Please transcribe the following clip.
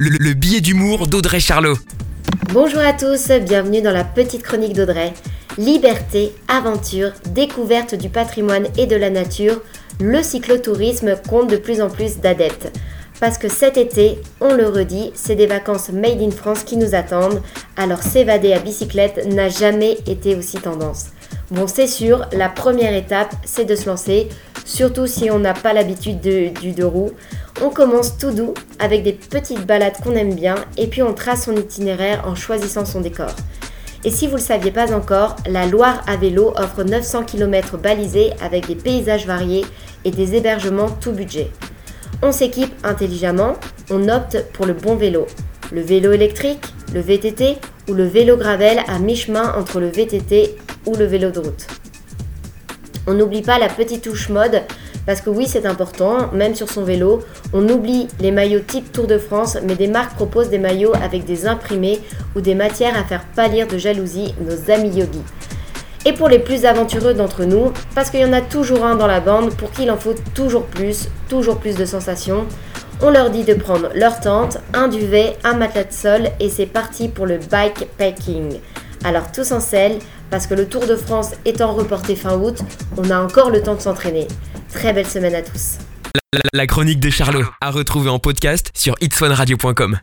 le, le billet d'humour d'Audrey Charlot. Bonjour à tous, bienvenue dans la petite chronique d'Audrey. Liberté, aventure, découverte du patrimoine et de la nature, le cyclotourisme compte de plus en plus d'adeptes. Parce que cet été, on le redit, c'est des vacances made in France qui nous attendent, alors s'évader à bicyclette n'a jamais été aussi tendance. Bon, c'est sûr, la première étape, c'est de se lancer, surtout si on n'a pas l'habitude du deux roues. On commence tout doux, avec des petites balades qu'on aime bien, et puis on trace son itinéraire en choisissant son décor. Et si vous ne le saviez pas encore, la Loire à vélo offre 900 km balisés avec des paysages variés et des hébergements tout budget. On s'équipe intelligemment, on opte pour le bon vélo. Le vélo électrique, le VTT ou le vélo gravel à mi-chemin entre le VTT ou le vélo de route. On n'oublie pas la petite touche mode parce que oui, c'est important, même sur son vélo. On oublie les maillots type Tour de France, mais des marques proposent des maillots avec des imprimés ou des matières à faire pâlir de jalousie nos amis yogis. Et pour les plus aventureux d'entre nous, parce qu'il y en a toujours un dans la bande pour qui il en faut toujours plus, toujours plus de sensations, on leur dit de prendre leur tente, un duvet, un matelas de sol et c'est parti pour le bike packing. Alors tous en selle, parce que le Tour de France étant reporté fin août, on a encore le temps de s'entraîner. Très belle semaine à tous. La, chronique de Charlot, à retrouver en podcast sur itswanradio.com.